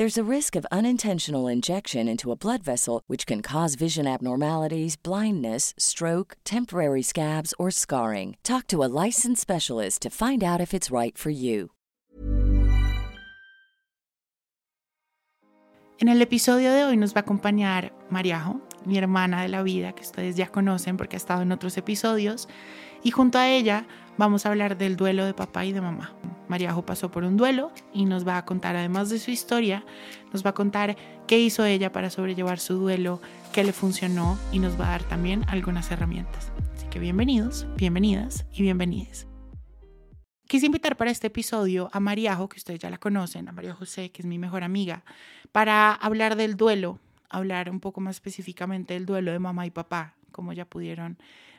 There's a risk of unintentional injection into a blood vessel, which can cause vision abnormalities, blindness, stroke, temporary scabs, or scarring. Talk to a licensed specialist to find out if it's right for you. En el episodio de hoy nos va a acompañar Mariajo, mi hermana de la vida, que ustedes ya conocen porque ha estado en otros episodios, y junto a ella vamos a hablar del duelo de papá y de mamá. Mariajo pasó por un duelo y nos va a contar, además de su historia, nos va a contar qué hizo ella para sobrellevar su duelo, qué le funcionó y nos va a dar también algunas herramientas. Así que bienvenidos, bienvenidas y bienvenides. Quise invitar para este episodio a Mariajo, que ustedes ya la conocen, a María José, que es mi mejor amiga, para hablar del duelo, hablar un poco más específicamente del duelo de mamá y papá, como ya pudieron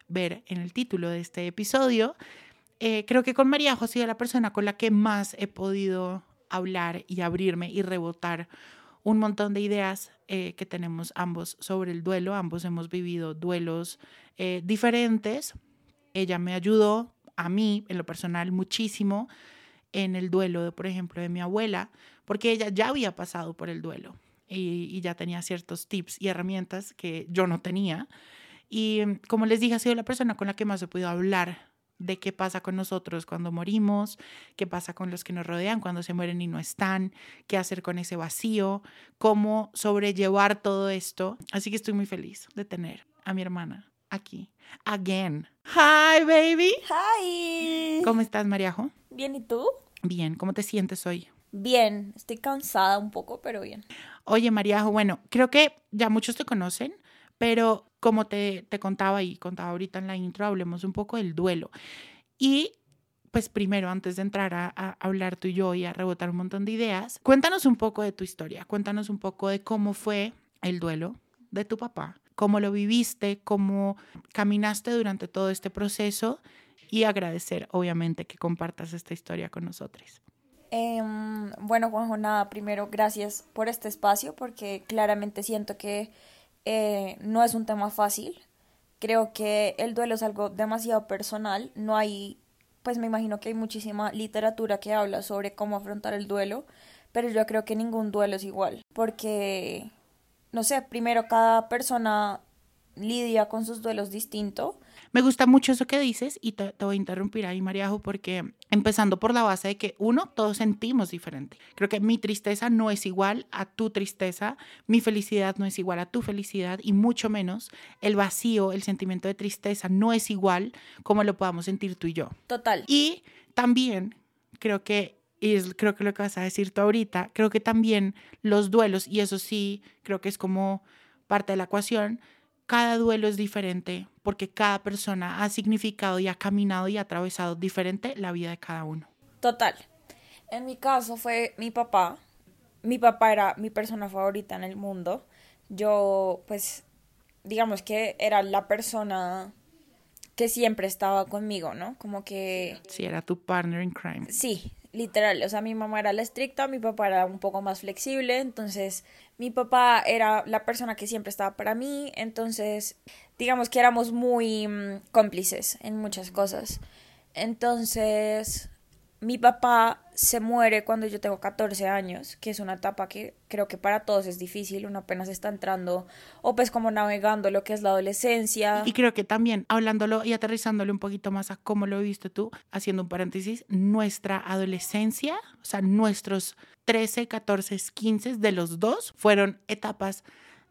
ver en el título de este episodio. Eh, creo que con Mariajo ha sido la persona con la que más he podido hablar y abrirme y rebotar un montón de ideas eh, que tenemos ambos sobre el duelo. Ambos hemos vivido duelos eh, diferentes. Ella me ayudó a mí, en lo personal, muchísimo en el duelo, de, por ejemplo, de mi abuela, porque ella ya había pasado por el duelo y, y ya tenía ciertos tips y herramientas que yo no tenía. Y como les dije, ha sido la persona con la que más he podido hablar de qué pasa con nosotros cuando morimos, qué pasa con los que nos rodean cuando se mueren y no están, qué hacer con ese vacío, cómo sobrellevar todo esto. Así que estoy muy feliz de tener a mi hermana aquí. Again. Hi, baby. Hi. ¿Cómo estás, Mariajo? Bien, ¿y tú? Bien, ¿cómo te sientes hoy? Bien, estoy cansada un poco, pero bien. Oye, Mariajo, bueno, creo que ya muchos te conocen, pero como te, te contaba y contaba ahorita en la intro, hablemos un poco del duelo. Y pues primero, antes de entrar a, hablar tú y yo y a rebotar un montón de ideas, cuéntanos un poco de tu historia, cuéntanos un poco de cómo fue el duelo de tu papá, cómo lo viviste, cómo caminaste durante todo este proceso y agradecer, obviamente, que compartas esta historia con nosotros. Eh, bueno, Juanjo, nada, primero gracias por este espacio porque claramente siento que eh, no es un tema fácil. Creo que el duelo es algo demasiado personal. No hay, pues me imagino que hay muchísima literatura que habla sobre cómo afrontar el duelo, pero yo creo que ningún duelo es igual, porque, no sé, primero cada persona lidia con sus duelos distinto. Me gusta mucho eso que dices y te, te, voy a interrumpir ahí, Mariajo, porque empezando por la base de que uno, todos sentimos diferente. Creo que mi tristeza no es igual a tu tristeza, mi felicidad no es igual a tu felicidad y mucho menos el vacío, el sentimiento de tristeza no es igual como lo podamos sentir tú y yo. Total. Y también creo que y es, creo que lo que vas a decir tú ahorita, creo que también los duelos, y eso sí, creo que es como parte de la ecuación, cada duelo es diferente porque cada persona ha significado y ha caminado y ha atravesado diferente la vida de cada uno. Total. En mi caso fue mi papá. Mi papá era mi persona favorita en el mundo. Yo, pues, digamos que era la persona que siempre estaba conmigo, ¿no? Como que... Sí, era tu partner in crime. Sí, literal, o sea, mi mamá era la estricta, mi papá era un poco más flexible, entonces mi papá era la persona que siempre estaba para mí, entonces digamos que éramos muy mmm, cómplices en muchas cosas. Entonces, mi papá se muere cuando yo tengo 14 años, que es una etapa que creo que para todos es difícil, uno apenas está entrando o pues como navegando lo que es la adolescencia. Y creo que también hablándolo y aterrizándolo un poquito más a cómo lo viste tú, haciendo un paréntesis, nuestra adolescencia, o sea, nuestros 13, 14, 15 de los dos fueron etapas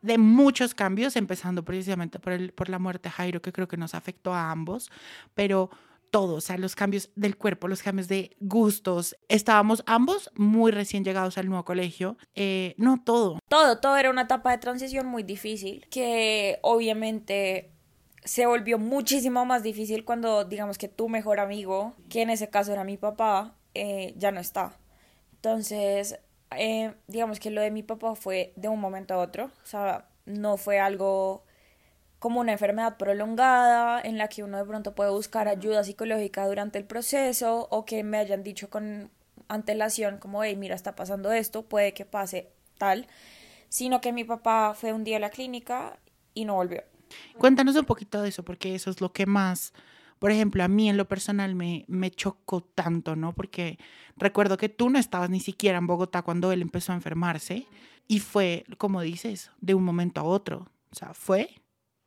de muchos cambios, empezando precisamente por, el, por la muerte de Jairo, que creo que nos afectó a ambos, pero todo, o sea, los cambios del cuerpo, los cambios de gustos. Estábamos ambos muy recién llegados al nuevo colegio. Eh, no, todo. Todo, todo era una etapa de transición muy difícil, que obviamente se volvió muchísimo más difícil cuando, digamos que tu mejor amigo, que en ese caso era mi papá, eh, ya no está. Entonces, eh, digamos que lo de mi papá fue de un momento a otro, o sea, no fue algo como una enfermedad prolongada en la que uno de pronto puede buscar ayuda psicológica durante el proceso o que me hayan dicho con antelación como, hey, mira, está pasando esto, puede que pase tal, sino que mi papá fue un día a la clínica y no volvió. Cuéntanos un poquito de eso, porque eso es lo que más, por ejemplo, a mí en lo personal me, me chocó tanto, ¿no? Porque recuerdo que tú no estabas ni siquiera en Bogotá cuando él empezó a enfermarse y fue, como dices, de un momento a otro. O sea, fue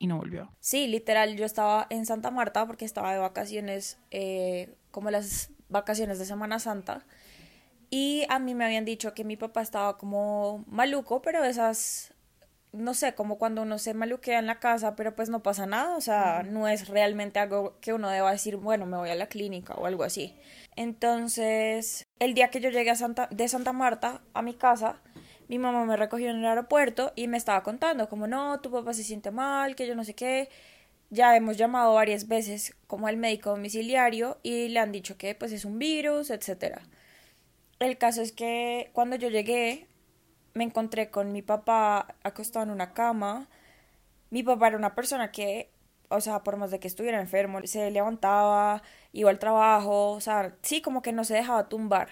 y no volvió. Sí, literal, yo estaba en Santa Marta porque estaba de vacaciones, eh, como las vacaciones de Semana Santa. Y a mí me habían dicho que mi papá estaba como maluco, pero esas, no sé, como cuando uno se maluquea en la casa, pero pues no pasa nada, o sea, no es realmente algo que uno deba decir, bueno, me voy a la clínica o algo así. Entonces, el día que yo llegué a Santa, de Santa Marta a mi casa, mi mamá me recogió en el aeropuerto y me estaba contando como no, tu papá se siente mal, que yo no sé qué. Ya hemos llamado varias veces como al médico domiciliario y le han dicho que pues es un virus, etcétera. El caso es que cuando yo llegué me encontré con mi papá acostado en una cama. Mi papá era una persona que, o sea, por más de que estuviera enfermo, se levantaba, iba al trabajo, o sea, sí, como que no se dejaba tumbar.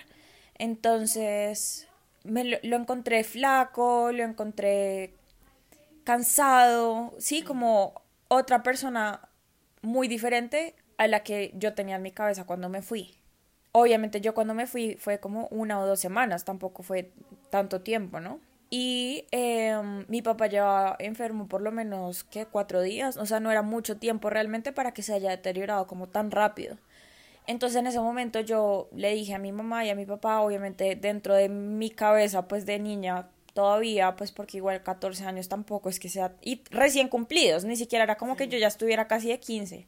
Entonces, me lo, encontré flaco, lo encontré cansado, sí, como otra persona muy diferente a la que yo tenía en mi cabeza cuando me fui. Obviamente yo cuando me fui fue como una o dos semanas, tampoco fue tanto tiempo, ¿no? Y em, mi papá llevaba enfermo por lo menos que cuatro días, o sea, no era mucho tiempo realmente para que se haya deteriorado como tan rápido. Entonces en ese momento yo le dije a mi mamá y a mi papá, obviamente dentro de mi cabeza pues de niña todavía, pues porque igual 14 años tampoco es que sea, y recién cumplidos, ni siquiera era como que yo ya estuviera casi de 15.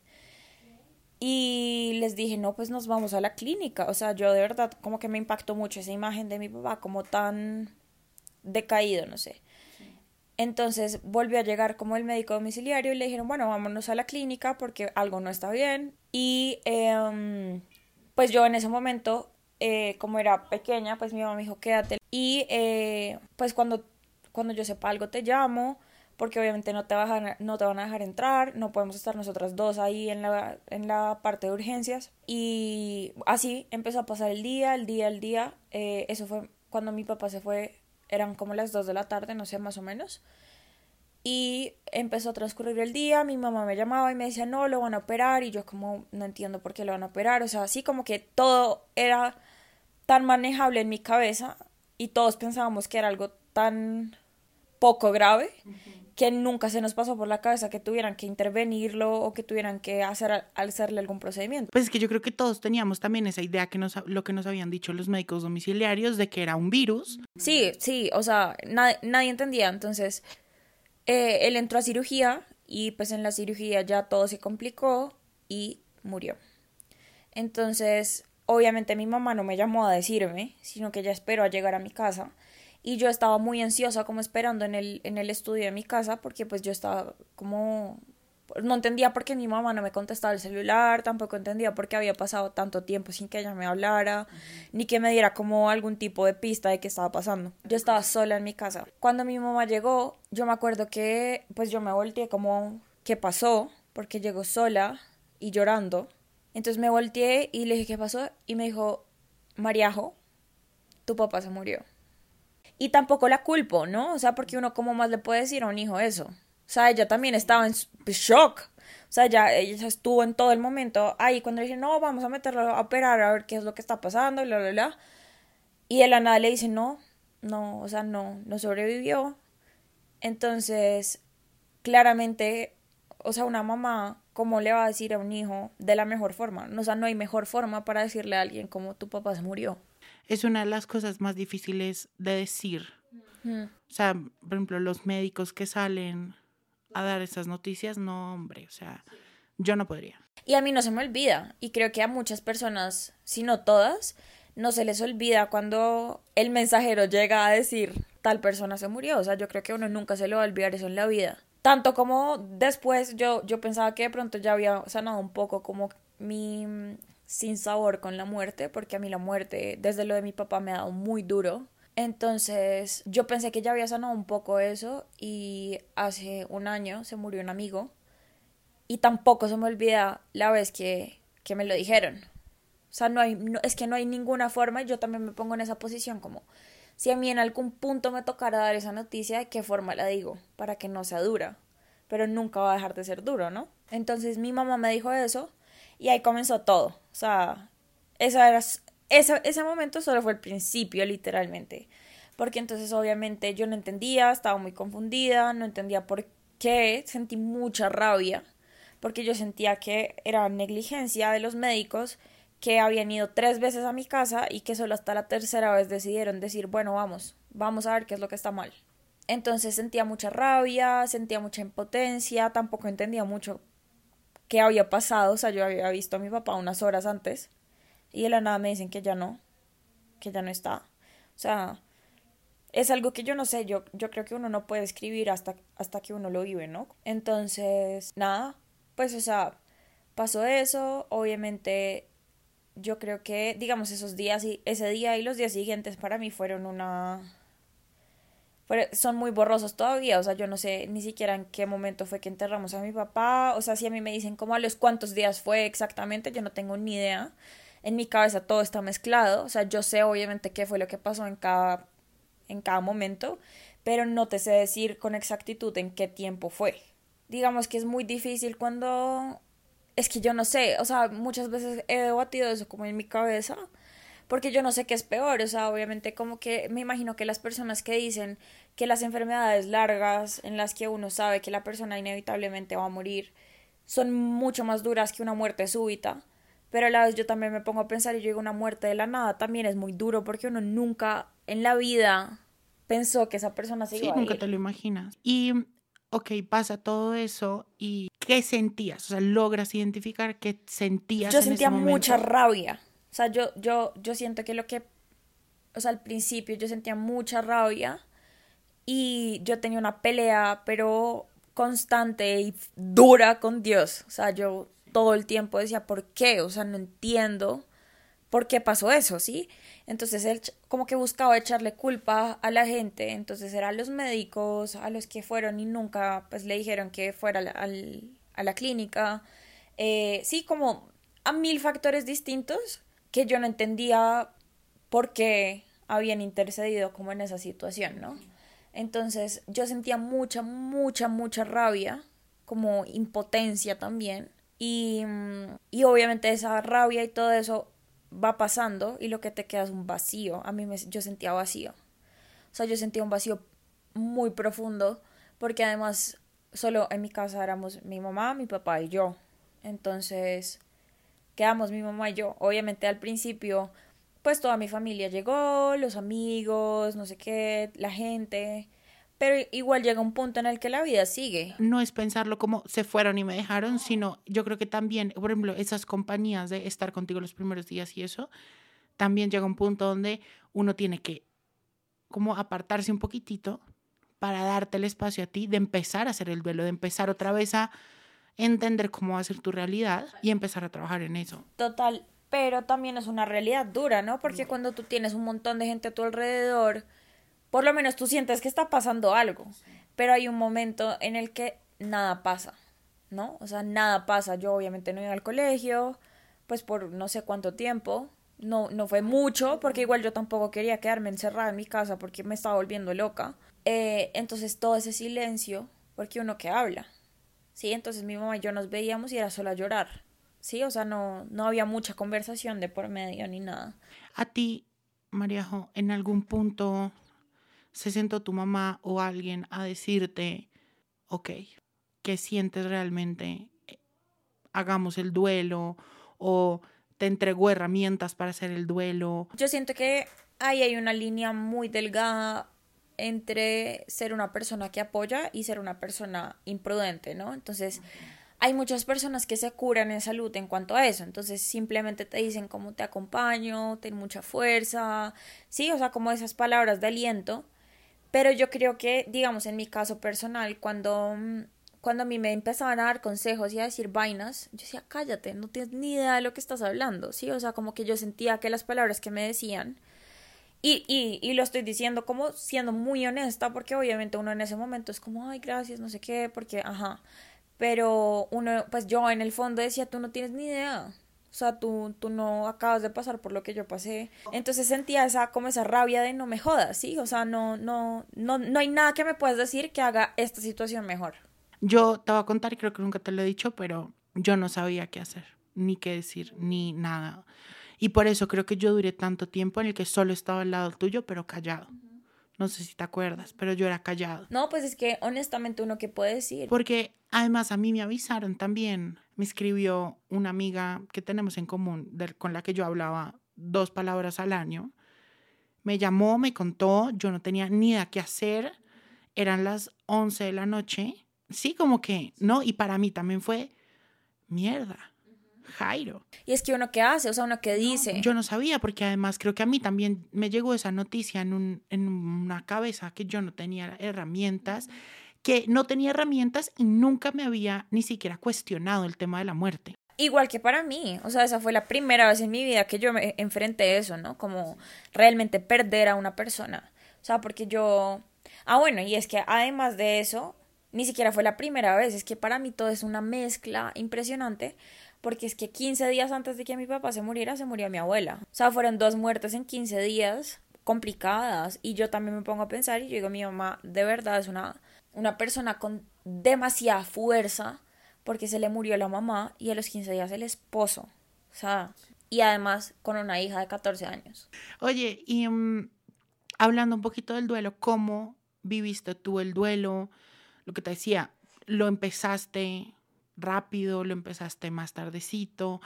Y les dije, no, pues nos vamos a la clínica. O sea, yo de verdad como que me impactó mucho esa imagen de mi papá como tan decaído, no sé. Entonces volvió a llegar como el médico domiciliario y le dijeron, bueno, vámonos a la clínica porque algo no está bien. Y em, pues yo en ese momento, eh, como era pequeña, pues mi mamá me dijo, quédate. Y eh, pues cuando, cuando yo sepa algo te llamo, porque obviamente no te, van no te van a dejar entrar, no podemos estar nosotras dos ahí en la, en la parte de urgencias. Y así empezó a pasar el día, el día, el día. Eh, eso fue cuando mi papá se fue eran como las 2 de la tarde, no sé, más o menos. Y empezó a transcurrir el día, mi mamá me llamaba y me decía, no, lo van a operar, y yo como, no entiendo por qué lo van a operar, o sea, así como que todo era tan manejable en mi cabeza y todos pensábamos que era algo tan poco grave que nunca se nos pasó por la cabeza que tuvieran que intervenirlo o que tuvieran que hacer, hacerle algún procedimiento. Pues es que yo creo que todos teníamos también esa idea que nos, lo que nos habían dicho los médicos domiciliarios de que era un virus. Sí, sí, o sea, nadie entendía. Entonces, eh, él entró a cirugía y pues en la cirugía ya todo se complicó y murió. Entonces, obviamente mi mamá no me llamó a decirme, sino que ella esperó a llegar a mi casa y yo estaba muy ansiosa como esperando en el, en el estudio de mi casa porque pues yo estaba como no entendía por qué mi mamá no me contestaba el celular, tampoco entendía por qué había pasado tanto tiempo sin que ella me hablara, ni que me diera como algún tipo de pista de qué estaba pasando. Yo estaba sola en mi casa. Cuando mi mamá llegó, yo me acuerdo que pues yo me volteé como ¿qué pasó? Porque llegó sola y llorando. Entonces me volteé y le dije ¿qué pasó? Y me dijo, Mariajo, tu papá se murió. Y tampoco la culpo, ¿no? O sea, porque uno cómo más le puede decir a un hijo eso. O sea, ella también estaba en pues, shock. O sea, ya ella estuvo en todo el momento ahí cuando le no, vamos a meterlo a operar a ver qué es lo que está pasando, bla, bla, bla. Y de la nada le dice, no, no, o sea, no, no sobrevivió. Entonces, claramente, o sea, una mamá, ¿cómo le va a decir a un hijo de la mejor forma? O sea, no hay mejor forma para decirle a alguien como tu papá se murió es una de las cosas más difíciles de decir. O sea, por ejemplo, los médicos que salen a dar esas noticias, no, hombre, o sea, Yo no podría. Y a mí no se me olvida, y creo que a muchas personas, si no todas, no se les olvida cuando el mensajero llega a decir tal persona se murió. O sea, yo creo que uno nunca se le va a olvidar eso en la vida. Tanto como después yo, yo pensaba que de pronto ya había sanado un poco como mi sin sabor con la muerte, porque a mí la muerte, desde lo de mi papá, me ha dado muy duro. Entonces yo pensé que ya había sanado un poco eso y hace un año se murió un amigo y tampoco se me olvida la vez que, que me lo dijeron. O sea, no hay, es que no hay ninguna forma y yo también me pongo en esa posición como si a mí en algún punto me tocara dar esa noticia, ¿de qué forma la digo? Para que no sea dura, pero nunca va a dejar de ser duro, ¿no? Entonces mi mamá me dijo eso y ahí comenzó todo. O sea, era, ese momento solo fue el principio, literalmente. Porque entonces obviamente yo no entendía, estaba muy confundida, no entendía por qué, sentí mucha rabia, porque yo sentía que era negligencia de los médicos que habían ido tres veces a mi casa y que solo hasta la tercera vez decidieron decir, bueno, vamos, vamos a ver qué es lo que está mal. Entonces sentía mucha rabia, sentía mucha impotencia, tampoco entendía mucho qué había pasado, o sea, yo había visto a mi papá unas horas antes y de la nada me dicen que ya no, que ya no está. O sea, es algo que yo no sé, yo, yo creo que uno no puede escribir hasta, hasta que uno lo vive, ¿no? Entonces, nada, pues o sea, pasó eso, obviamente yo creo que, digamos, esos días y ese día y los días siguientes para mí fueron una son muy borrosos todavía, o sea, yo no sé ni siquiera en qué momento fue que enterramos a mi papá, o sea, si a mí me dicen como a los cuántos días fue exactamente, yo no tengo ni idea. En mi cabeza todo está mezclado, o sea, yo sé obviamente qué fue lo que pasó en cada en cada momento, pero no te sé decir con exactitud en qué tiempo fue. Digamos que es muy difícil cuando es que yo no sé, o sea, muchas veces he debatido eso como en mi cabeza, porque yo no sé qué es peor, o sea, obviamente como que me imagino que las personas que dicen que las enfermedades largas en las que uno sabe que la persona inevitablemente va a morir son mucho más duras que una muerte súbita, pero a la vez yo también me pongo a pensar y yo digo una muerte de la nada también es muy duro porque uno nunca en la vida pensó que esa persona se iba sí, nunca te lo imaginas. Y ok, pasa todo eso y ¿qué sentías? O sea, logras identificar qué sentías. Yo sentía mucha rabia. O sea, yo, yo, yo siento que lo que, o sea, al principio yo sentía mucha rabia y yo tenía una pelea, pero constante y dura con Dios. O sea, yo todo el tiempo decía, ¿por qué? O sea, no entiendo por qué pasó eso, ¿sí? Entonces él como que buscaba echarle culpa a la gente, entonces eran los médicos, a los que fueron y nunca pues le dijeron que fuera al, a la clínica, eh, sí, como a mil factores distintos que yo no entendía por qué habían intercedido como en esa situación, ¿no? Entonces yo sentía mucha, mucha, mucha rabia, como impotencia también. Y, y obviamente esa rabia y todo eso va pasando y lo que te queda es un vacío. A mí me, yo sentía vacío. O sea, yo sentía un vacío muy profundo porque además solo en mi casa éramos mi mamá, mi papá y yo. Entonces quedamos mi mamá y yo. Obviamente al principio pues toda mi familia llegó, los amigos, no sé qué, la gente. Pero igual llega un punto en el que la vida sigue. No es pensarlo como se fueron y me dejaron, sino yo creo que también, por ejemplo, esas compañías de estar contigo los primeros días y eso, también llega un punto donde uno tiene que como apartarse un poquitito para darte el espacio a ti de empezar a hacer el duelo, de empezar otra vez a entender cómo va a ser tu realidad y empezar a trabajar en eso. Total, pero también es una realidad dura, ¿no? Porque cuando tú tienes un montón de gente a tu alrededor, por lo menos tú sientes que está pasando algo, pero hay un momento en el que nada pasa, ¿no? O sea, nada pasa. Yo obviamente no iba al colegio, pues por no sé cuánto tiempo, no, no fue mucho, porque igual yo tampoco quería quedarme encerrada en mi casa porque me estaba volviendo loca. Eh, entonces todo ese silencio, porque uno que habla, ¿sí? Entonces mi mamá y yo nos veíamos y era solo a llorar, ¿sí? O sea, no, no había mucha conversación de por medio ni nada. A ti, Mariajo, en algún punto se sentó tu mamá o alguien a decirte, ok, ¿qué sientes realmente? Hagamos el duelo o te entregó herramientas para hacer el duelo. Yo siento que ahí hay una línea muy delgada entre ser una persona que apoya y ser una persona imprudente, ¿no? Entonces, hay muchas personas que se curan en salud en cuanto a eso, entonces simplemente te dicen como te acompaño, ten mucha fuerza, sí, o sea, como esas palabras de aliento, pero yo creo que, digamos, en mi caso personal, cuando, cuando a mí me empezaban a dar consejos y a decir vainas, yo decía, cállate, no tienes ni idea de lo que estás hablando, sí, o sea, como que yo sentía que las palabras que me decían, y, y, y, lo estoy diciendo como siendo muy honesta, porque obviamente uno en ese momento es como, ay, gracias, no sé qué, porque, ajá. Pero uno, pues yo en el fondo decía, tú no tienes ni idea. O sea, tú, tú no acabas de pasar por lo que yo pasé. Entonces sentía esa, como esa rabia de no me jodas, ¿sí? O sea, no, no, no, no hay nada que me puedas decir que haga esta situación mejor. Yo te voy a contar, creo que nunca te lo he dicho, pero yo no sabía qué hacer, ni qué decir, ni nada. Y por eso creo que yo duré tanto tiempo en el que solo estaba al lado tuyo, pero callado. No sé si te acuerdas, pero yo era callado. No, pues es que honestamente uno que puede decir. Porque además a mí me avisaron también, me escribió una amiga que tenemos en común, con la que yo hablaba dos palabras al año. Me llamó, me contó, yo no tenía ni idea qué hacer. Eran las 11 de la noche. Sí, como que, ¿no? Y para mí también fue mierda Jairo. Y es que uno que hace, o sea, uno que dice. yo no sabía, porque además creo que a mí también me llegó esa noticia en, un, en una cabeza que yo no tenía herramientas, que no tenía herramientas y nunca me había ni siquiera cuestionado el tema de la muerte. Igual que para mí, o sea, esa fue la primera vez en mi vida que yo me enfrenté a eso, ¿no? Como realmente perder a una persona. O sea, porque yo... Ah, bueno, y es que además de eso, ni siquiera fue la primera vez, es que para mí todo es una mezcla impresionante, porque es que 15 días antes de que mi papá se muriera, se murió mi abuela. O sea, fueron dos muertes en 15 días complicadas y yo también me pongo a pensar y yo digo, mi mamá de verdad es una, una persona con demasiada fuerza porque se le murió la mamá y a los 15 días el esposo. O sea, y además con una hija de 14 años. Oye, y um, hablando un poquito del duelo, ¿cómo viviste tú el duelo? Lo que te decía, lo empezaste rápido, lo empezaste más tardecito,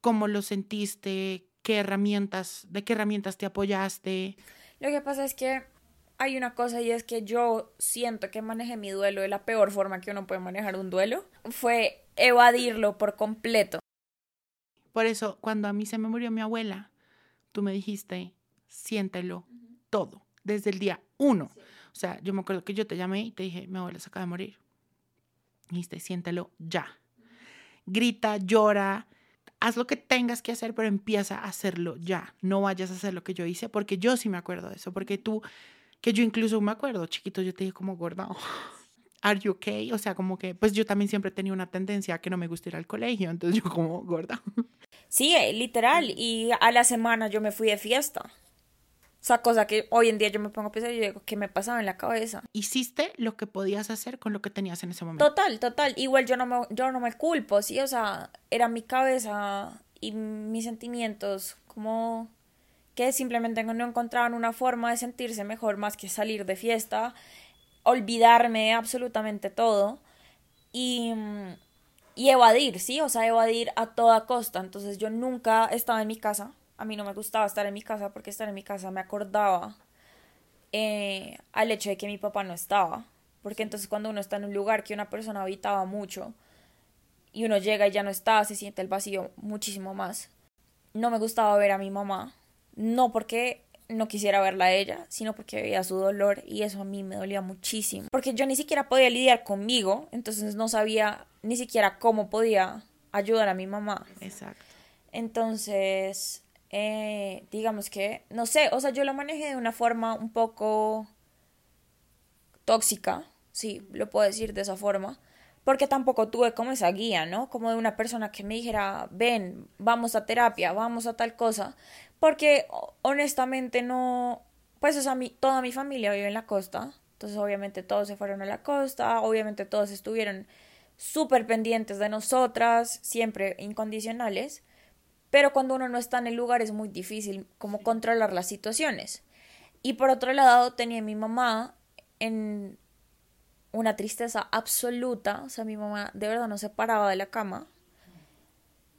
cómo lo sentiste, qué herramientas, de qué herramientas te apoyaste. Lo que pasa es que hay una cosa y es que yo siento que manejé mi duelo de la peor forma que uno puede manejar un duelo, fue evadirlo por completo. Por eso, cuando a mí se me murió mi abuela, tú me dijiste, siéntelo todo, desde el día uno. O sea, yo me acuerdo que yo te llamé y te dije, mi abuela se acaba de morir. Dijiste, siéntelo ya. Grita, llora, haz lo que tengas que hacer, pero empieza a hacerlo ya. No vayas a hacer lo que yo hice, porque yo sí me acuerdo de eso, porque tú, que yo incluso me acuerdo, chiquito, yo te dije como gorda, ¿are you okay? O sea, como que, pues yo también siempre tenía una tendencia a que no me gusta ir al colegio, entonces yo como gorda. Sí, eh, literal, y a la semana yo me fui de fiesta. O sea, cosa que hoy en día yo me pongo a pensar y digo, ¿qué me pasaba en la cabeza? Hiciste lo que podías hacer con lo que tenías en ese momento. Total, total. Igual yo no me, yo no me culpo, ¿sí? O sea, era mi cabeza y mis sentimientos como que simplemente no encontraban una forma de sentirse mejor más que salir de fiesta, olvidarme de absolutamente todo y, y evadir, ¿sí? O sea, evadir a toda costa. Entonces yo nunca estaba en mi casa a mí no me gustaba estar en mi casa porque estar en mi casa me acordaba eh, al hecho de que mi papá no estaba. Porque entonces cuando uno está en un lugar que una persona habitaba mucho y uno llega y ya no está, se siente el vacío muchísimo más. No me gustaba ver a mi mamá, no porque no quisiera verla a ella, sino porque veía su dolor y eso a mí me dolía muchísimo. Porque yo ni siquiera podía lidiar conmigo, entonces no sabía ni siquiera cómo podía ayudar a mi mamá. Exacto. Entonces, eh, digamos que, no sé, o sea, yo lo manejé de una forma un poco tóxica, sí, lo puedo decir de esa forma, porque tampoco tuve como esa guía, ¿no? Como de una persona que me dijera, ven, vamos a terapia, vamos a tal cosa, porque honestamente no, pues, o sea, mi, toda mi familia vive en la costa, entonces obviamente todos se fueron a la costa, obviamente todos estuvieron súper pendientes de nosotras, siempre incondicionales, pero cuando uno no está en el lugar es muy difícil como controlar las situaciones. Y por otro lado tenía a mi mamá en una tristeza absoluta, o sea, mi mamá de verdad no se paraba de la cama.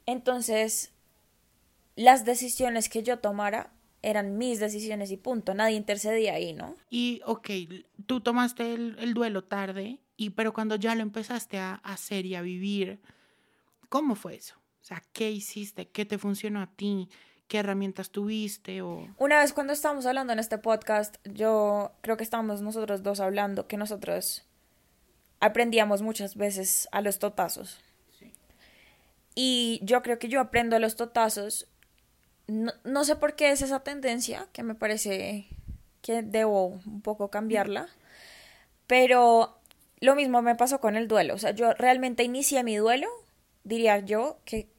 Entonces, las decisiones que yo tomara eran mis decisiones y punto, nadie intercedía ahí, ¿no? Y, ok, tú tomaste el, el duelo tarde Y pero cuando ya lo empezaste a hacer y a vivir, ¿cómo fue eso? O sea, ¿qué hiciste? ¿Qué te funcionó a ti? ¿Qué herramientas tuviste? O... Una vez cuando estábamos hablando en este podcast, yo creo que estábamos nosotros dos hablando que nosotros aprendíamos muchas veces a los totazos. Y yo creo que yo aprendo a los totazos. No, no, sé por qué es esa tendencia, que me parece que debo un poco cambiarla. Pero lo mismo me pasó con el duelo. O sea, yo realmente inicié mi duelo, diría yo, que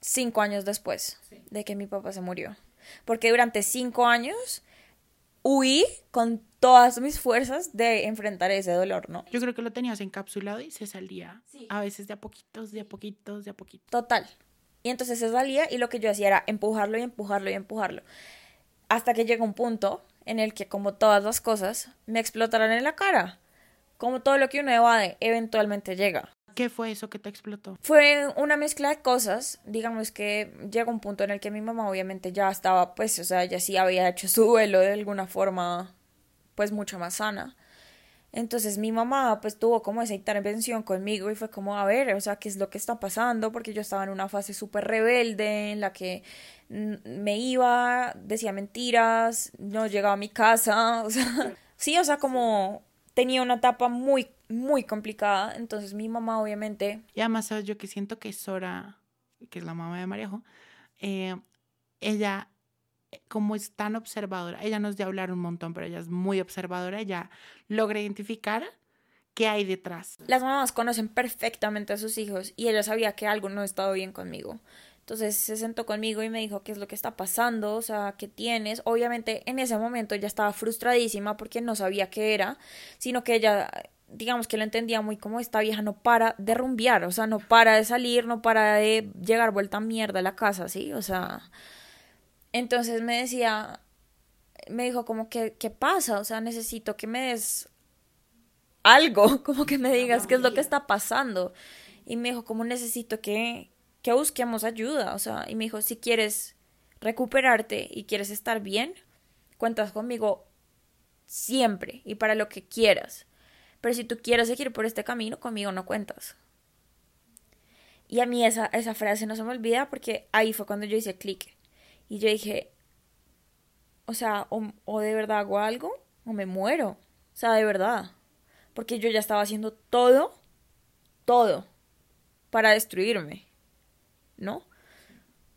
cinco años después de que mi papá se murió. Porque durante cinco años huí con todas mis fuerzas de enfrentar ese dolor, ¿no? Yo creo que lo tenías encapsulado y se salía a veces de a poquitos, de a poquitos, de a poquitos. Total. Y entonces se salía y lo que yo hacía era empujarlo y empujarlo y empujarlo. Hasta que llega un punto en el que, como todas las cosas, me explotarán en la cara. Como todo lo que uno evade, eventualmente llega. ¿Qué fue eso que te explotó? Fue una mezcla de cosas. Digamos que llegó un punto en el que mi mamá obviamente ya estaba, pues, o sea, ya sí había hecho su duelo de alguna forma, pues, mucho más sana. Entonces mi mamá pues tuvo como esa intervención conmigo y fue como a ver, o sea, qué es lo que está pasando, porque yo estaba en una fase súper rebelde en la que me iba, decía mentiras, no llegaba a mi casa, o sea, sí, o sea, como tenía una etapa muy, muy complicada. Entonces mi mamá obviamente... Y además, ¿sabes? Yo que siento que Sora, que es la mamá de Maríajo, eh, ella, como es tan observadora, ella nos de hablar un montón, pero ella es muy observadora, ella logra identificar qué hay detrás. Las mamás conocen perfectamente a sus hijos y ella sabía que algo no estaba bien conmigo. Entonces se sentó conmigo y me dijo qué es lo que está pasando, o sea, qué tienes. Obviamente en ese momento ella estaba frustradísima porque no sabía qué era, sino que ella, digamos que lo entendía muy como esta vieja no para de rumbear, o sea, no para de salir, no para de llegar vuelta a mierda a la casa, ¿sí? O sea, entonces me decía, me dijo como que, ¿qué pasa? O sea, necesito que me des algo, como que me digas qué es lo que está pasando. Y me dijo, como necesito que, que busquemos ayuda, o sea, y me dijo, si quieres recuperarte y quieres estar bien, cuentas conmigo siempre y para lo que quieras. Pero si tú quieres seguir por este camino, conmigo no cuentas. Y a mí esa, esa frase no se me olvida porque ahí fue cuando yo hice clic. Y yo dije, o sea, o, o de verdad hago algo o me muero. O sea, de verdad. Porque yo ya estaba haciendo todo, todo, para destruirme. ¿No? O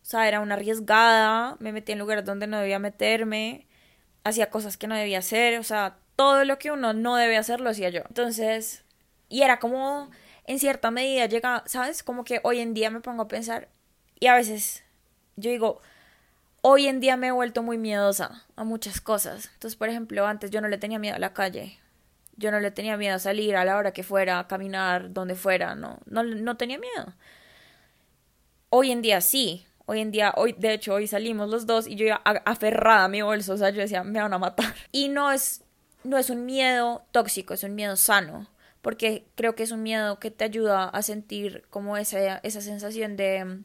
sea, era una arriesgada, me metí en lugares donde no debía meterme, hacía cosas que no debía hacer, o sea, todo lo que uno no debe hacer lo hacía yo. Entonces, y era como, en cierta medida llega, ¿sabes? Como que hoy en día me pongo a pensar y a veces yo digo, hoy en día me he vuelto muy miedosa a muchas cosas. Entonces, por ejemplo, antes yo no le tenía miedo a la calle. Yo no le tenía miedo a salir a la hora que fuera, a caminar donde fuera, no, no, no tenía miedo. Hoy en día sí. Hoy en día, hoy, de hecho, hoy salimos los dos y yo iba aferrada a mi bolso, o sea, yo decía, me van a matar. Y no es, no es un miedo tóxico, es un miedo sano, porque creo que es un miedo que te ayuda a sentir como esa, esa sensación de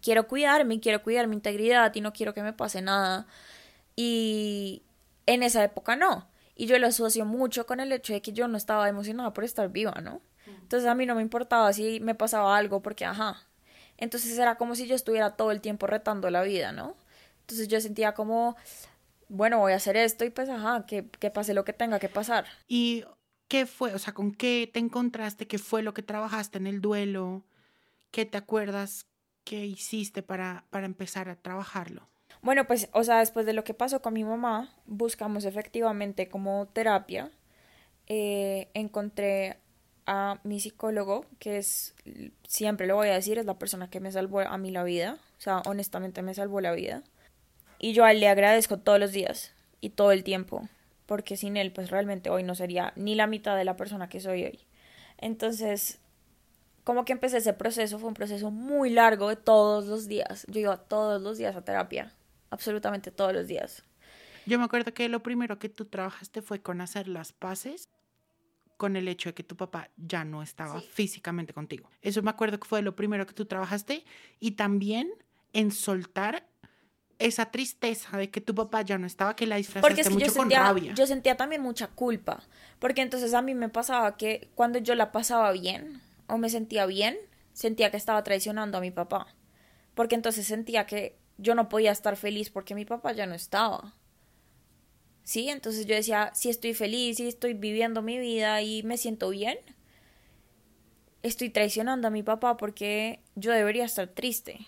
quiero cuidarme, quiero cuidar mi integridad y no quiero que me pase nada. Y en esa época no. Y yo lo asocio mucho con el hecho de que yo no estaba emocionada por estar viva, ¿no? Entonces a mí no me importaba si me pasaba algo porque, ajá, entonces era como si yo estuviera todo el tiempo retando la vida, ¿no? Entonces yo sentía como, bueno, voy a hacer esto y pues, ajá, que, que pase lo que tenga que pasar. ¿Y qué fue? O sea, ¿con qué te encontraste? ¿Qué fue lo que trabajaste en el duelo? ¿Qué te acuerdas que hiciste para, para empezar a trabajarlo? Bueno, pues, o sea, después de lo que pasó con mi mamá, buscamos efectivamente como terapia. Eh, encontré a mi psicólogo, que es, siempre lo voy a decir, es la persona que me salvó a mí la vida, o sea, honestamente me salvó la vida. Y yo a le agradezco todos los días y todo el tiempo, porque sin él, pues realmente hoy no sería ni la mitad de la persona que soy hoy. Entonces, como que empecé ese proceso, fue un proceso muy largo de todos los días. Yo iba todos los días a terapia, absolutamente todos los días. Yo me acuerdo que lo primero que tú trabajaste fue con hacer las paces con el hecho de que tu papá ya no estaba físicamente contigo. Eso me acuerdo que fue lo primero que tú trabajaste y también en soltar esa tristeza de que tu papá ya no estaba, que la disfrazaste Porque es que mucho yo con sentía, rabia. yo sentía también mucha culpa. Porque entonces a mí me pasaba que cuando yo la pasaba bien o me sentía bien, sentía que estaba traicionando a mi papá. Porque entonces sentía que yo no podía estar feliz porque mi papá ya no estaba. Sí, entonces yo decía, si estoy feliz, si estoy viviendo mi vida y me siento bien, estoy traicionando a mi papá porque yo debería estar triste.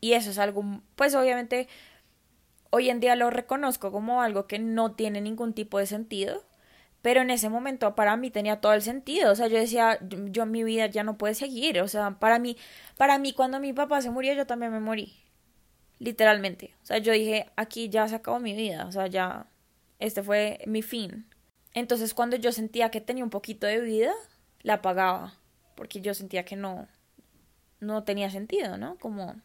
Y eso es algo, pues obviamente hoy en día lo reconozco como algo que no tiene ningún tipo de sentido, pero en ese momento para mí tenía todo el sentido, o sea, yo decía, yo, mi vida ya no puede seguir, o sea, para mí, para mí cuando mi papá se murió yo también me morí, literalmente, o sea, yo dije, aquí ya se acabó mi vida, o sea, ya, este fue mi fin. Entonces cuando yo sentía que tenía un poquito de vida, la apagaba, porque yo sentía que no, no tenía sentido, ¿no? Como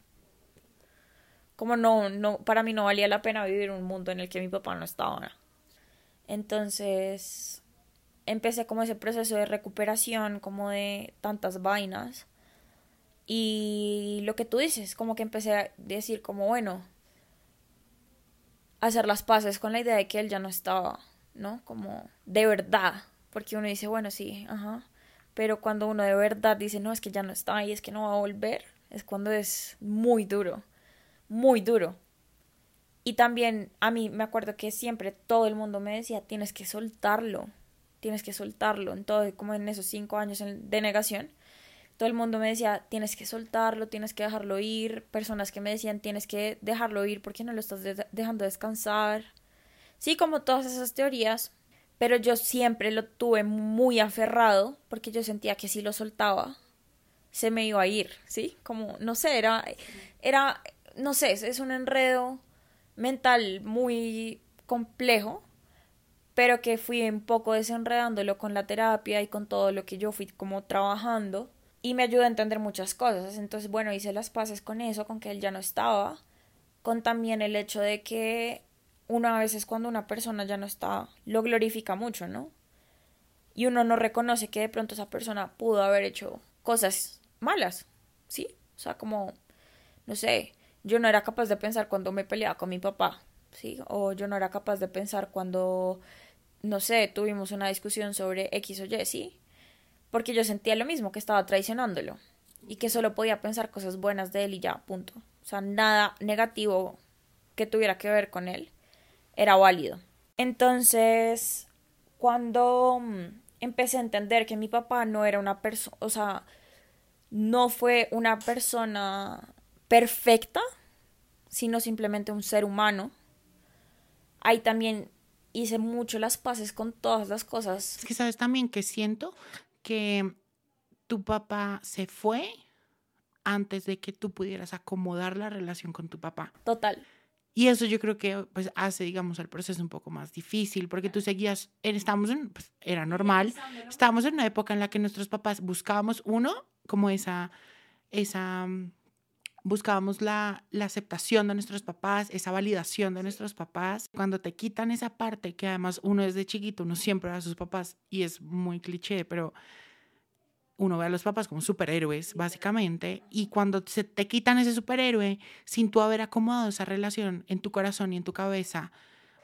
como no, no, para mí no valía la pena vivir un mundo en el que mi papá no estaba. Entonces empecé como ese proceso de recuperación, como de tantas vainas. Y lo que tú dices, como que empecé a decir como, bueno, hacer las paces con la idea de que él ya no estaba, ¿no? Como de verdad, porque uno dice, bueno, sí, ajá. Pero cuando uno de verdad dice, no, es que ya no está y es que no va a volver, es cuando es muy duro muy duro. Y también a mí me acuerdo que siempre todo el mundo me decía, tienes que soltarlo, tienes que soltarlo. En todo, como en esos cinco años de negación, todo el mundo me decía, tienes que soltarlo, tienes que dejarlo ir. Personas que me decían, tienes que dejarlo ir porque no lo estás de dejando descansar. Sí, como todas esas teorías, pero yo siempre lo tuve muy aferrado porque yo sentía que si lo soltaba, se me iba a ir, ¿sí? Como, no sé, era, era no sé, es un enredo mental muy complejo, pero que fui un poco desenredándolo con la terapia y con todo lo que yo fui como trabajando y me ayudó a entender muchas cosas. Entonces, bueno, hice las paces con eso, con que él ya no estaba, con también el hecho de que una vez es cuando una persona ya no está, lo glorifica mucho, ¿no? Y uno no reconoce que de pronto esa persona pudo haber hecho cosas malas, ¿sí? O sea, como, no sé, yo no era capaz de pensar cuando me peleaba con mi papá, ¿sí? O yo no era capaz de pensar cuando, no sé, tuvimos una discusión sobre X o Y, ¿sí? Porque yo sentía lo mismo, que estaba traicionándolo y que solo podía pensar cosas buenas de él y ya, punto. O sea, nada negativo que tuviera que ver con él era válido. Entonces, cuando mm, empecé a entender que mi papá no era una persona, o sea, no fue una persona perfecta, sino simplemente un ser humano. Ahí también hice mucho las paces con todas las cosas. Es que sabes también que siento que tu papá se fue antes de que tú pudieras acomodar la relación con tu papá. Total. Y eso yo creo que pues hace, digamos, el proceso un poco más difícil, porque tú seguías, estábamos en, pues, era normal, estábamos en una época en la que nuestros papás buscábamos, uno, como esa, esa buscábamos la, la, aceptación de nuestros papás, esa validación de nuestros papás. Cuando te quitan esa parte, que además uno desde chiquito, uno siempre ve a sus papás, y es muy cliché, pero uno ve a los papás como superhéroes, básicamente, y cuando se te quitan ese superhéroe sin tú haber acomodado esa relación en tu corazón y en tu cabeza,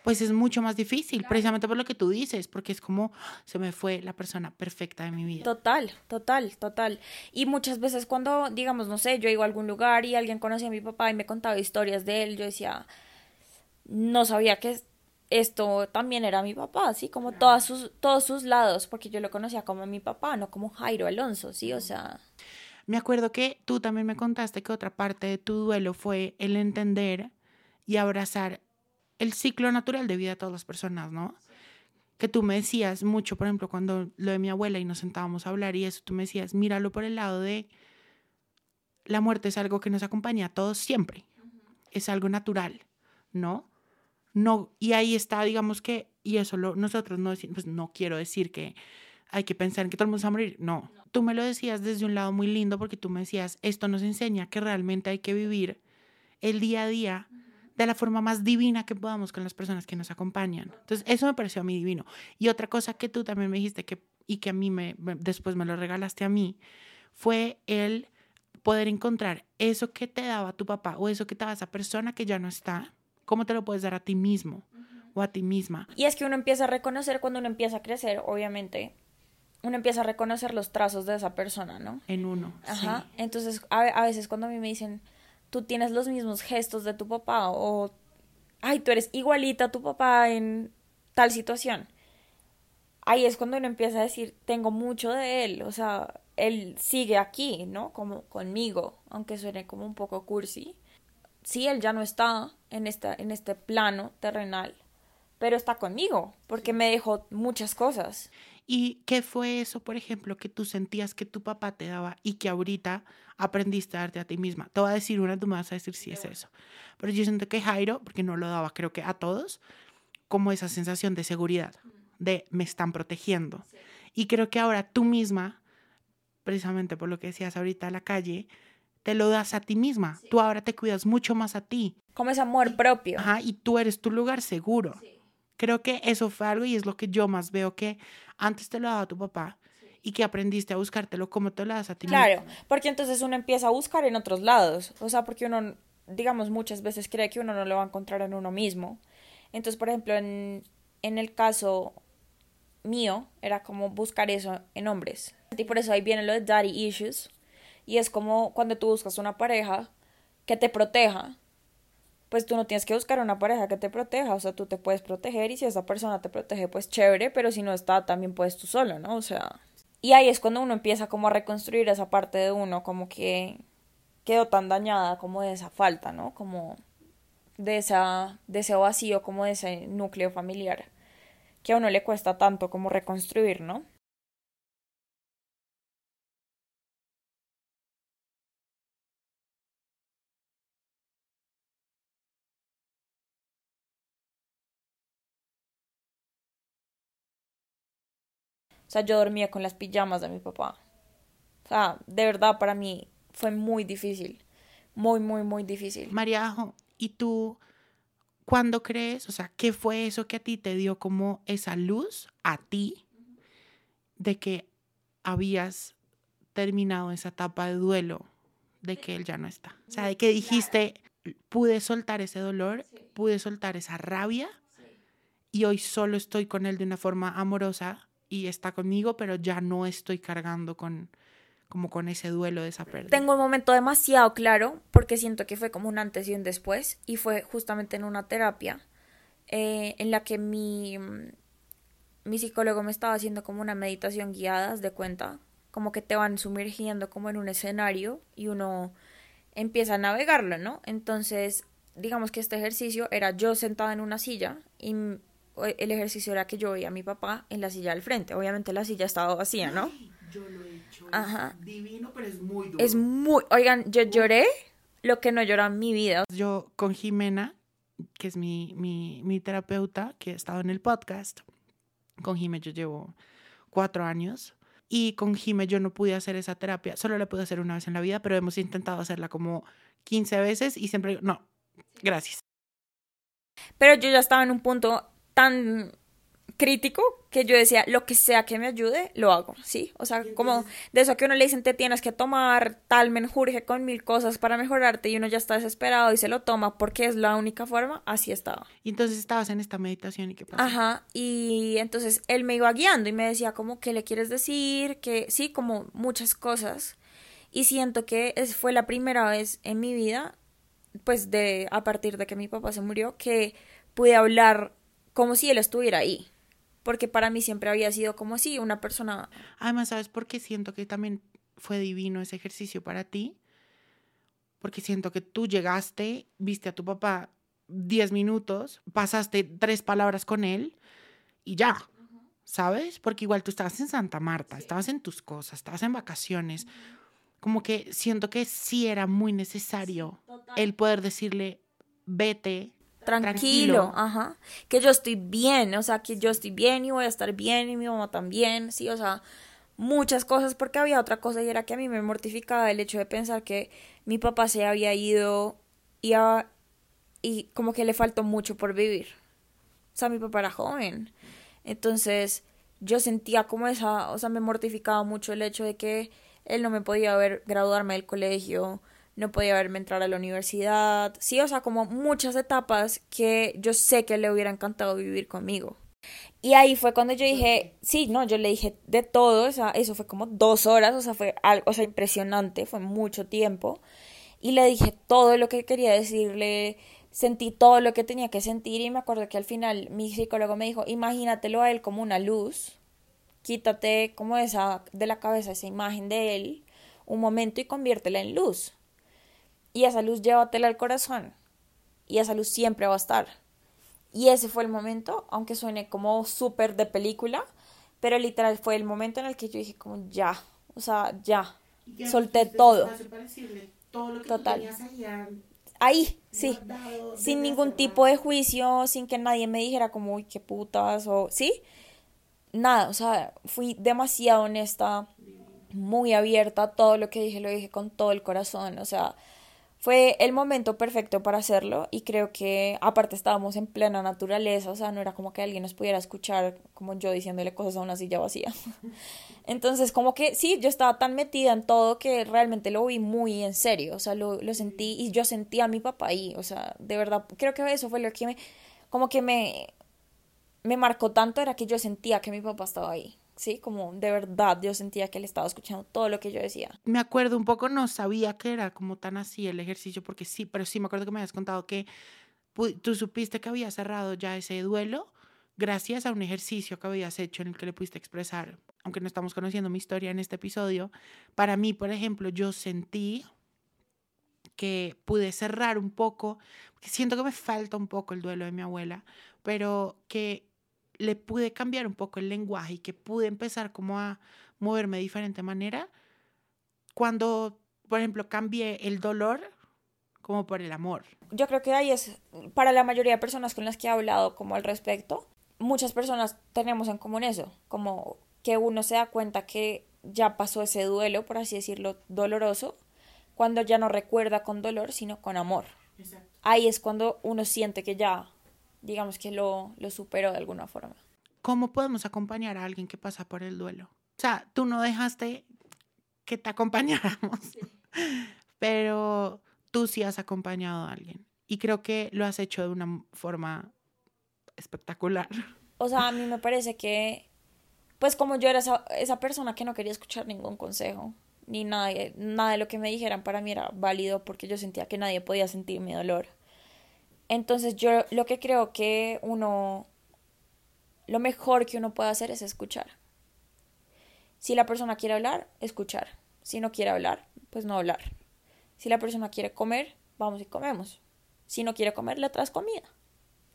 pues es mucho más difícil, claro. precisamente por lo que tú dices, porque es como se me fue la persona perfecta de mi vida. Total, total, total. Y muchas veces cuando, digamos, no sé, yo iba a algún lugar y alguien conocía a mi papá y me contaba historias de él, yo decía, no sabía que esto también era mi papá, ¿sí? Como claro. todas sus, todos sus lados, porque yo lo conocía como mi papá, no como Jairo Alonso, ¿sí? O sea... Me acuerdo que tú también me contaste que otra parte de tu duelo fue el entender y abrazar el ciclo natural de vida de todas las personas, ¿no? Que tú me decías mucho, por ejemplo, cuando lo de mi abuela y nos sentábamos a hablar y eso, tú me decías, míralo por el lado de la muerte es algo que nos acompaña a todos siempre, es algo natural, ¿no? No, y ahí está, digamos que, y eso lo, nosotros no decimos, pues no quiero decir que hay que pensar en que todo el mundo se va a morir, no. no. Tú me lo decías desde un lado muy lindo porque tú me decías, esto nos enseña que realmente hay que vivir el día a día de la forma más divina que podamos con las personas que nos acompañan. Entonces, eso me pareció a mí divino. Y otra cosa que tú también me dijiste que, y que a mí me, después me lo regalaste a mí, fue el poder encontrar eso que te daba tu papá o eso que te daba esa persona que ya no está, ¿cómo te lo puedes dar a ti mismo o a ti misma? Y es que uno empieza a reconocer cuando uno empieza a crecer, obviamente, uno empieza a reconocer los trazos de esa persona, ¿no? En uno. Ajá. Entonces, a, a veces cuando a mí me dicen, tú tienes los mismos gestos de tu papá o, ay, tú eres igualita a tu papá en tal situación. Ahí es cuando uno empieza a decir, tengo mucho de él, o sea, él sigue aquí, ¿no? Como conmigo, aunque suene como un poco cursi. Sí, él ya no está en, esta, en este plano terrenal, pero está conmigo, porque me dejó muchas cosas. ¿Y qué fue eso, por ejemplo, que tú sentías que tu papá te daba y que ahorita aprendiste a darte a ti misma? Te voy a decir una, tú me vas a decir si es eso. Pero yo siento que Jairo, porque no lo daba, creo que a todos, como esa sensación de seguridad, de me están protegiendo. Y creo que ahora tú misma, precisamente por lo que decías ahorita a la calle, te lo das a ti misma. Tú ahora te cuidas mucho más a ti. Como ese amor propio. Ajá, y tú eres tu lugar seguro. Creo que eso fue algo y es lo que yo más veo que antes te lo daba tu papá y que aprendiste a buscártelo como te lo das a ti Claro, porque entonces uno empieza a buscar en otros lados. O sea, porque uno, digamos, muchas veces cree que uno no lo va a encontrar en uno mismo. Entonces, por ejemplo, en, en el caso mío, era como buscar eso en hombres. Y por eso ahí viene lo de daddy issues. Y es como cuando tú buscas una pareja que te proteja, pues tú no tienes que buscar una pareja que te proteja, o sea, tú te puedes proteger y si esa persona te protege, pues chévere, pero si no está, también puedes tú solo, ¿no? O sea, y ahí es cuando uno empieza como a reconstruir esa parte de uno, como que quedó tan dañada como de esa falta, ¿no? Como de, esa, de ese vacío, como de ese núcleo familiar, que a uno le cuesta tanto como reconstruir, ¿no? Sea, yo dormía con las pijamas de mi papá. O sea, de verdad para mí fue muy difícil. Muy, muy, muy difícil. Mariajo, ¿y tú cuándo crees? O sea, ¿qué fue eso que a ti te dio como esa luz a ti de que habías terminado esa etapa de duelo de que él ya no está? O sea, de que dijiste, pude soltar ese dolor, pude soltar esa rabia y hoy solo estoy con él de una forma amorosa y está conmigo, pero ya no estoy cargando con como con ese duelo de esa pérdida. Tengo un momento demasiado claro porque siento que fue como un antes y un después y fue justamente en una terapia eh, en la que mi, mi psicólogo me estaba haciendo como una meditación guiada, de cuenta, como que te van sumergiendo como en un escenario y uno empieza a navegarlo, ¿no? Entonces, digamos que este ejercicio era yo sentada en una silla y el ejercicio era que yo veía a mi papá en la silla del frente. Obviamente la silla estaba vacía, ¿no? yo lo he hecho. Ajá. divino, pero es muy duro. Es muy... Oigan, yo lloré lo que no llora en mi vida. Yo con Jimena, que es mi, mi, mi terapeuta, que ha estado en el podcast, con Jimena yo llevo cuatro años. Y con Jimena yo no pude hacer esa terapia, solo la pude hacer una vez en la vida, pero hemos intentado hacerla como 15 veces y siempre digo, no, gracias. Pero yo ya estaba en un punto tan crítico que yo decía, lo que sea que me ayude, lo hago, ¿sí? O sea, como de eso que uno le dicen, te tienes que tomar tal menjurje con mil cosas para mejorarte y uno ya está desesperado y se lo toma porque es la única forma, así estaba. Y entonces estabas en esta meditación y qué pasó. Ajá, y entonces él me iba guiando y me decía como, ¿qué le quieres decir? Que sí, como muchas cosas. Y siento que es, fue la primera vez en mi vida, pues de a partir de que mi papá se murió, que pude hablar como si él estuviera ahí. Porque para mí siempre había sido como si una persona... Además, ¿sabes por qué siento que también fue divino ese ejercicio para ti? Porque siento que tú llegaste, viste a tu papá 10 minutos, pasaste tres palabras con él y ya, ¿sabes? Porque igual tú estabas en Santa Marta, estabas en tus cosas, estabas en vacaciones. Como que siento que sí era muy necesario el poder decirle, vete, tranquilo, ajá, que yo estoy bien, o sea, que yo estoy bien y voy a estar bien y mi mamá también, sí, o sea, muchas cosas porque había otra cosa y era que a mí me mortificaba el hecho de pensar que mi papá se había ido y, y como que le faltó mucho por vivir. O sea, mi papá era joven. Entonces, yo sentía como esa, o sea, me mortificaba mucho el hecho de que Él no me podía ver graduarme del colegio, no podía verme entrar a la universidad. Sí, o sea, como muchas etapas que yo sé que le hubiera encantado vivir conmigo. Y ahí fue cuando yo dije, sí, no, yo le dije de todo, o sea, eso fue como dos horas, o sea, fue algo, o sea, impresionante, fue mucho tiempo. Y le dije todo lo que quería decirle, sentí todo lo que tenía que sentir y me acuerdo que al final mi psicólogo me dijo, imagínatelo a él como una luz, quítate como esa de la cabeza esa imagen de él un momento y conviértela en luz. Y esa luz llévatela al corazón. Y esa luz siempre va a estar. Y ese fue el momento, aunque suene como súper de película, pero literal fue el momento en el que yo dije como ya, o sea, ya, solté todo. Total. Ahí, sí, sin ningún tipo de juicio, sin que nadie me dijera como, uy, qué putas, o, ¿sí? Nada, o sea, fui demasiado honesta, muy abierta, todo lo que dije lo dije con todo el corazón, o sea, fue el momento perfecto para hacerlo y creo que aparte estábamos en plena naturaleza, o sea, no era como que alguien nos pudiera escuchar como yo diciéndole cosas a una silla vacía. Entonces, como que sí, yo estaba tan metida en todo que realmente lo vi muy en serio, o sea, lo, lo sentí y yo sentí a mi papá ahí, o sea, de verdad, creo que eso fue lo que me, como que me, me marcó tanto, era que yo sentía que mi papá estaba ahí. ¿Sí? Como de verdad yo sentía que él estaba escuchando todo lo que yo decía. Me acuerdo un poco, no sabía que era como tan así el ejercicio, porque sí, pero sí me acuerdo que me habías contado que tú supiste que había cerrado ya ese duelo gracias a un ejercicio que habías hecho en el que le pudiste expresar, aunque no estamos conociendo mi historia en este episodio, para mí, por ejemplo, yo sentí que pude cerrar un poco, porque siento que me falta un poco el duelo de mi abuela, pero que le pude cambiar un poco el lenguaje y que pude empezar como a moverme de diferente manera, cuando, por ejemplo, cambié el dolor como por el amor. Yo creo que ahí es, para la mayoría de personas con las que he hablado como al respecto, muchas personas tenemos en común eso, como que uno se da cuenta que ya pasó ese duelo, por así decirlo, doloroso, cuando ya no recuerda con dolor, sino con amor. Ahí es cuando uno siente que ya digamos que lo, lo superó de alguna forma. ¿Cómo podemos acompañar a alguien que pasa por el duelo? O sea, tú no dejaste que te acompañáramos, pero tú sí has acompañado a alguien y creo que lo has hecho de una forma espectacular. O sea, a mí me parece que, pues como yo era esa, esa persona que no quería escuchar ningún consejo, ni nada, nada de lo que me dijeran para mí era válido porque yo sentía que nadie podía sentir mi dolor. Entonces yo lo que creo que uno, lo mejor que uno puede hacer es escuchar. Si la persona quiere hablar, escuchar. Si no quiere hablar, pues no hablar. Si la persona quiere comer, vamos y comemos. Si no quiere comer, le traes comida.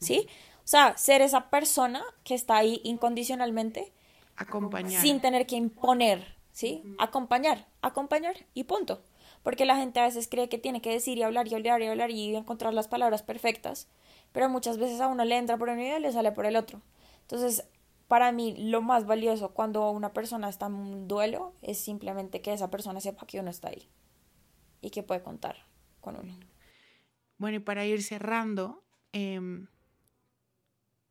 ¿Sí? O sea, ser esa persona que está ahí incondicionalmente. Acompañar. Sin tener que imponer, ¿sí? Acompañar, acompañar y punto porque la gente a veces cree que tiene que decir y hablar y hablar y hablar y encontrar las palabras perfectas, pero muchas veces a uno le entra por un nivel y le sale por el otro. Entonces, para mí lo más valioso cuando una persona está en un duelo es simplemente que esa persona sepa que uno está ahí y que puede contar con uno. Bueno, y para ir cerrando, em,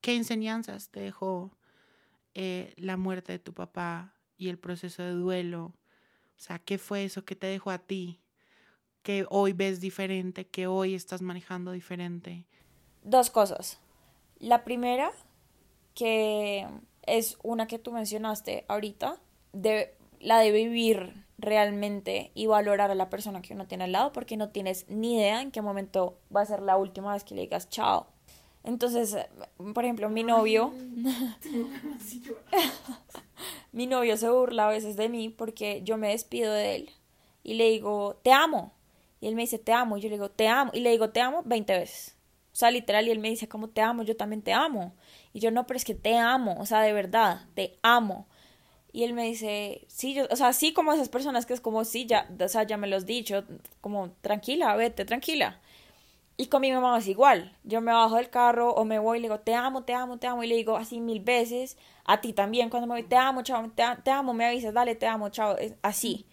¿qué enseñanzas te dejó eh, la muerte de tu papá y el proceso de duelo o sea, ¿qué fue eso que te dejó a ti? Que hoy ves diferente, que hoy estás manejando diferente. Dos cosas. La primera, que es una que tú mencionaste ahorita, de la de vivir realmente y valorar a la persona que uno tiene al lado porque no tienes ni idea en qué momento va a ser la última vez que le digas chao. Entonces, por ejemplo, mi novio, mi novio se burla a veces de mí porque yo me despido de él y le digo, te amo. Y él me dice, te amo. Y yo le digo, te amo. Y le digo, te amo 20 veces. O sea, literal, y él me dice, como te amo, yo también te amo. Y yo, no, pero es que te amo, o sea, de verdad, te amo. Y él me dice, sí, yo, o sea, sí como esas personas que es como, sí, ya, o sea, ya me lo has dicho, como, tranquila, vete, tranquila. Y con mi mamá es igual. Yo me bajo del carro o me voy y le digo, te amo, te amo, te amo. Y le digo así mil veces. A ti también cuando me voy, te amo, chao, te, amo, me avisas, dale, te amo, chao. Así.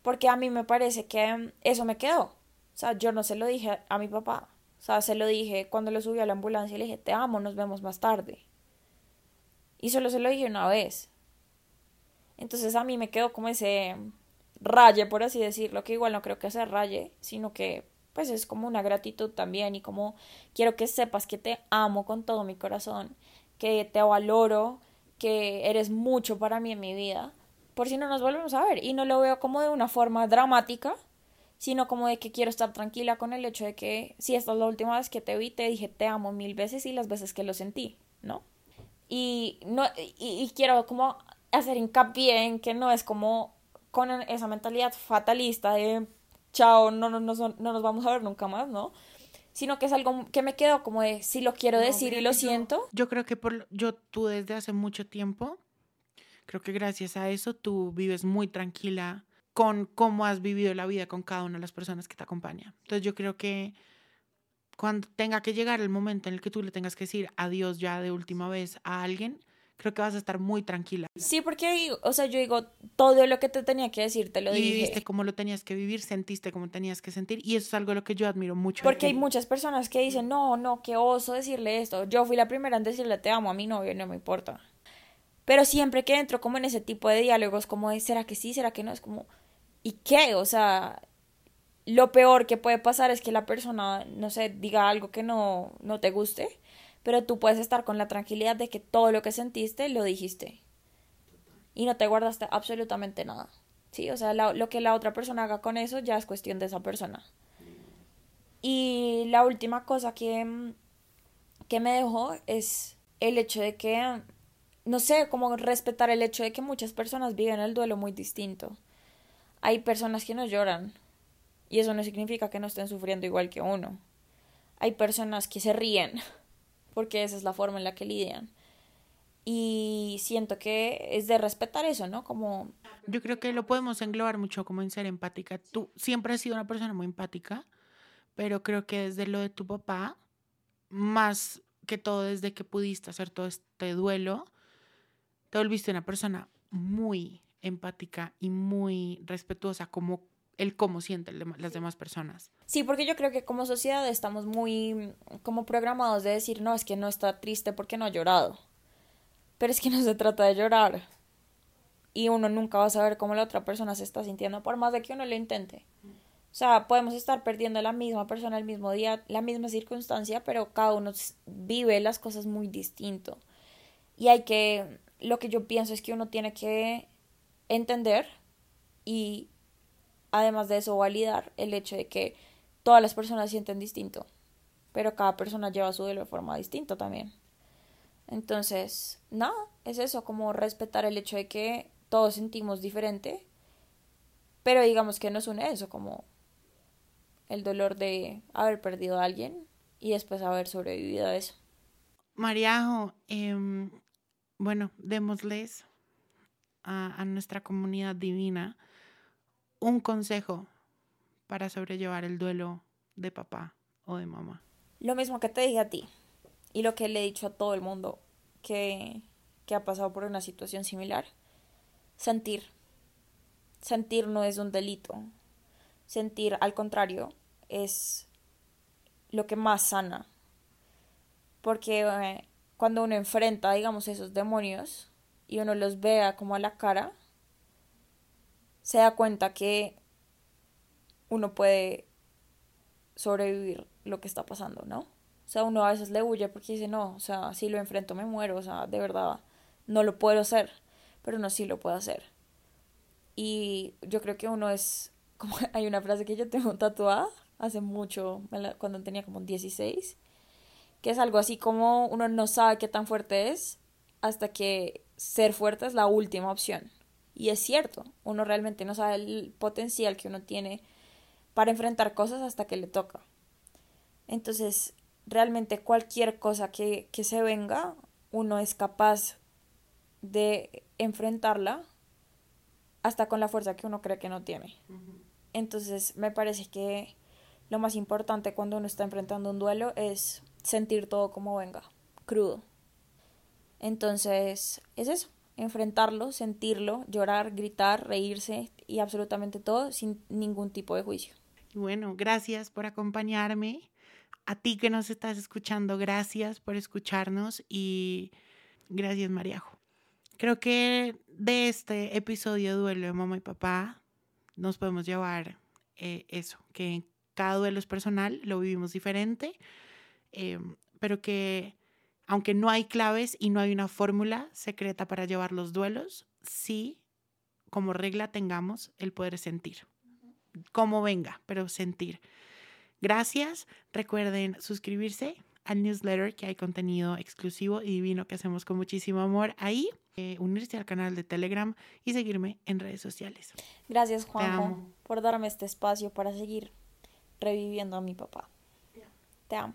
Porque a mí me parece que eso me quedó. O sea, yo no se lo dije a mi papá. O sea, se lo dije cuando lo subí a la ambulancia y le dije, te amo, nos vemos más tarde. Y solo se lo dije una vez. Entonces a mí me quedó como ese, raye, por así decirlo, que igual no creo que se raye, sino que pues es como una gratitud también y como quiero que sepas que te amo con todo mi corazón, que te valoro, que eres mucho para mí en mi vida, por si no nos volvemos a ver y no lo veo como de una forma dramática, sino como de que quiero estar tranquila con el hecho de que si esta es la última vez que te vi, te dije te amo mil veces y las veces que lo sentí, ¿no? Y, no, y, quiero como hacer hincapié en que no es como con esa mentalidad fatalista de chao, no, no, no, no nos vamos a ver nunca más, ¿no? Sino que es algo que me quedo como de si lo quiero decir y lo siento. Yo creo que por yo tú desde hace mucho tiempo, creo que gracias a eso tú vives muy tranquila con cómo has vivido la vida con cada una de las personas que te acompañan. Entonces yo creo que cuando tenga que llegar el momento en el que tú le tengas que decir adiós ya de última vez a alguien, creo que vas a estar muy tranquila. Sí, porque, o sea, yo digo, todo lo que te tenía que decir, te lo y viviste como lo tenías que vivir, sentiste como tenías que sentir, y eso es algo lo que yo admiro mucho. Porque hay muchas personas que dicen, no, no, qué oso decirle esto. Yo fui la primera en decirle te amo a mi novio, no me importa. Pero siempre que entro como en ese tipo de diálogos, como de, ¿será que sí? ¿Será que no? Es como, ¿y qué? O sea, lo peor que puede pasar es que la persona, no sé, diga algo que no, no te guste, pero tú puedes estar con la tranquilidad de que todo lo que sentiste lo dijiste y no te guardaste absolutamente nada. Sí, o sea, lo que la otra persona haga con eso ya es cuestión de esa persona. Y la última cosa que, que me dejó es el hecho de que, no sé, como respetar el hecho de que muchas personas viven el duelo muy distinto hay personas que no lloran y eso no significa que no estén sufriendo igual que uno. Hay personas que se ríen porque esa es la forma en la que lidian. Y siento que es de respetar eso, ¿no? Como... Yo creo que lo podemos englobar mucho como en ser empática. Tú siempre has sido una persona muy empática, pero creo que desde lo de tu papá, más que todo desde que pudiste hacer todo este duelo, te volviste una persona muy empática y muy respetuosa como el cómo sienten las demás personas. Sí, porque yo creo que como sociedad estamos muy como programados de decir, no, es que no está triste porque no ha llorado. Pero es que no se trata de llorar. Y uno nunca va a saber cómo la otra persona se está sintiendo, por más de que uno lo intente. O sea, podemos estar perdiendo la misma persona el mismo día, la misma circunstancia, pero cada uno vive las cosas muy distinto. Y hay que, lo que yo pienso es que uno tiene que entender y además de eso validar el hecho de que todas las personas sienten distinto, pero cada persona lleva su duelo de forma distinta también. Entonces, nada, es eso, como respetar el hecho de que todos sentimos diferente, pero digamos que nos une eso, como el dolor de haber perdido a alguien y después haber sobrevivido a eso. Mariajo, em, bueno, démosles a, nuestra comunidad divina un consejo para sobrellevar el duelo de papá o de mamá? Lo mismo que te dije a ti y lo que le he dicho a todo el mundo que, que ha pasado por una situación similar. Sentir. Sentir no es un delito. Sentir, al contrario, es lo que más sana. Porque eh, cuando uno enfrenta, digamos, esos demonios, y uno los vea como a la cara, se da cuenta que uno puede sobrevivir lo que está pasando, ¿no? O sea, uno a veces le huye porque dice, no, o sea, si lo enfrento me muero, o sea, de verdad, no lo puedo hacer, pero no sí lo puedo hacer. Y yo creo que uno es, como hay una frase que yo tengo tatuada hace mucho, cuando tenía como 16, que es algo así como uno no sabe qué tan fuerte es hasta que ser fuerte es la última opción. Y es cierto, uno realmente no sabe el potencial que uno tiene para enfrentar cosas hasta que le toca. Entonces, realmente cualquier cosa que, que se venga, uno es capaz de enfrentarla hasta con la fuerza que uno cree que no tiene. Entonces, me parece que lo más importante cuando uno está enfrentando un duelo es sentir todo como venga, crudo. Entonces, es eso, enfrentarlo, sentirlo, llorar, gritar, reírse y absolutamente todo sin ningún tipo de juicio. Bueno, gracias por acompañarme. A ti que nos estás escuchando, gracias por escucharnos y gracias Mariajo. Creo que de este episodio Duelo de Mamá y Papá nos podemos llevar eh, eso, que cada duelo es personal, lo vivimos diferente, eh, pero que aunque no hay claves y no hay una fórmula secreta para llevar los duelos, sí, como regla tengamos el poder sentir, como venga, pero sentir. Gracias, recuerden suscribirse al newsletter que hay contenido exclusivo y divino que hacemos con muchísimo amor ahí, eh, unirse al canal de Telegram y seguirme en redes sociales. Gracias Juanjo por darme este espacio para seguir reviviendo a mi papá. Te amo.